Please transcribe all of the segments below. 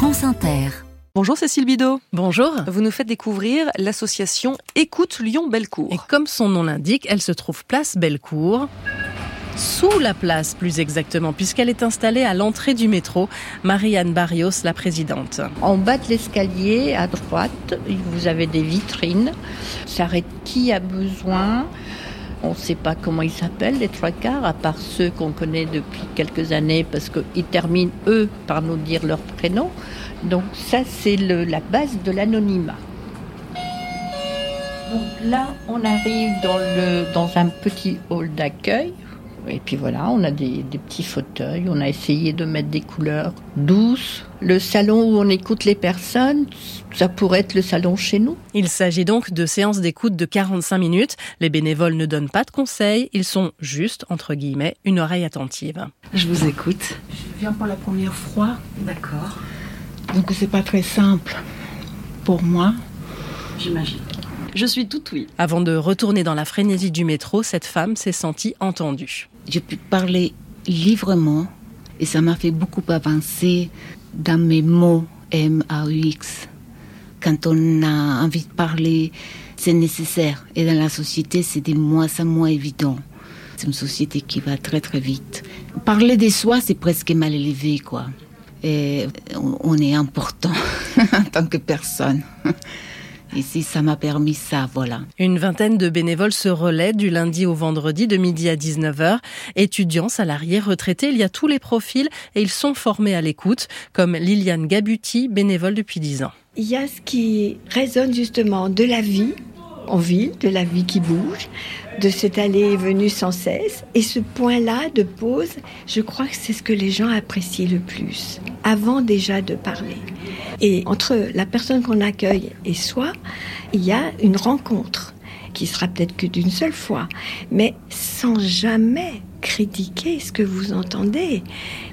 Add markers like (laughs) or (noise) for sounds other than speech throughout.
France Inter. Bonjour Cécile Bidot. Bonjour. Vous nous faites découvrir l'association Écoute Lyon-Bellecour. Et comme son nom l'indique, elle se trouve place Bellecour. Sous la place, plus exactement, puisqu'elle est installée à l'entrée du métro. Marianne Barrios, la présidente. En bas de l'escalier, à droite, vous avez des vitrines. S'arrête qui a besoin? On ne sait pas comment ils s'appellent, les trois quarts, à part ceux qu'on connaît depuis quelques années, parce qu'ils terminent, eux, par nous dire leur prénom. Donc ça, c'est la base de l'anonymat. Donc là, on arrive dans, un petit hall d'accueil. Et puis voilà, on a des, des, petits fauteuils, on a essayé de mettre des couleurs douces. Le salon où on écoute les personnes, ça pourrait être le salon chez nous. Il s'agit donc de séances d'écoute de 45 minutes. Les bénévoles ne donnent pas de conseils, ils sont juste, entre guillemets, une oreille attentive. Je vous écoute. Je viens pour la première fois. D'accord. Donc c'est pas très simple pour moi. J'imagine. Je suis tout oui. Avant de retourner dans la frénésie du métro, cette femme s'est sentie entendue. J'ai pu parler librement et ça m'a fait beaucoup avancer dans mes mots M-A-U-X. Quand on a envie de parler, c'est nécessaire. Et dans la société, c'est des mois à moins évident. C'est une société qui va très très vite. Parler de soi, c'est presque mal élevé, quoi. Et on est important (laughs) en tant que personne. Ici, ça m'a permis ça, voilà. Une vingtaine de bénévoles se relaient du lundi au vendredi de midi à 19h. Étudiants, salariés, retraités, il y a tous les profils et ils sont formés à l'écoute, comme Liliane Gabuti, bénévole depuis 10 ans. Il y a ce qui résonne justement de la vie en ville, de la vie qui bouge, de cet aller et venu sans cesse. Et ce point-là de pause, je crois que c'est ce que les gens apprécient le plus, avant déjà de parler. Et entre la personne qu'on accueille et soi, il y a une rencontre qui sera peut-être que d'une seule fois, mais sans jamais critiquer ce que vous entendez.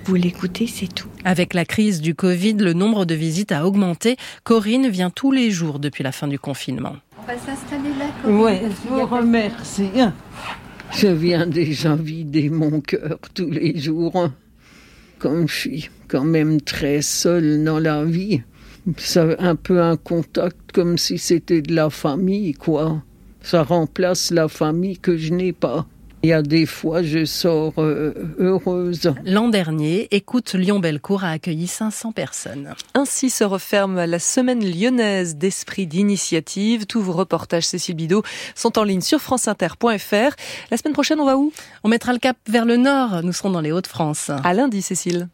Vous l'écoutez, c'est tout. Avec la crise du Covid, le nombre de visites a augmenté. Corinne vient tous les jours depuis la fin du confinement. On va s'installer là, Corinne. Oui, je vous remercie. Je viens déjà vider mon cœur tous les jours. Comme je suis quand même très seule dans la vie, c'est un peu un contact comme si c'était de la famille, quoi. Ça remplace la famille que je n'ai pas. Il y a des fois, je sors euh, heureuse. L'an dernier, Écoute Lyon-Bellecour a accueilli 500 personnes. Ainsi se referme la semaine lyonnaise d'esprit d'initiative. Tous vos reportages, Cécile Bidot, sont en ligne sur franceinter.fr. La semaine prochaine, on va où? On mettra le cap vers le nord. Nous serons dans les Hauts-de-France. À lundi, Cécile.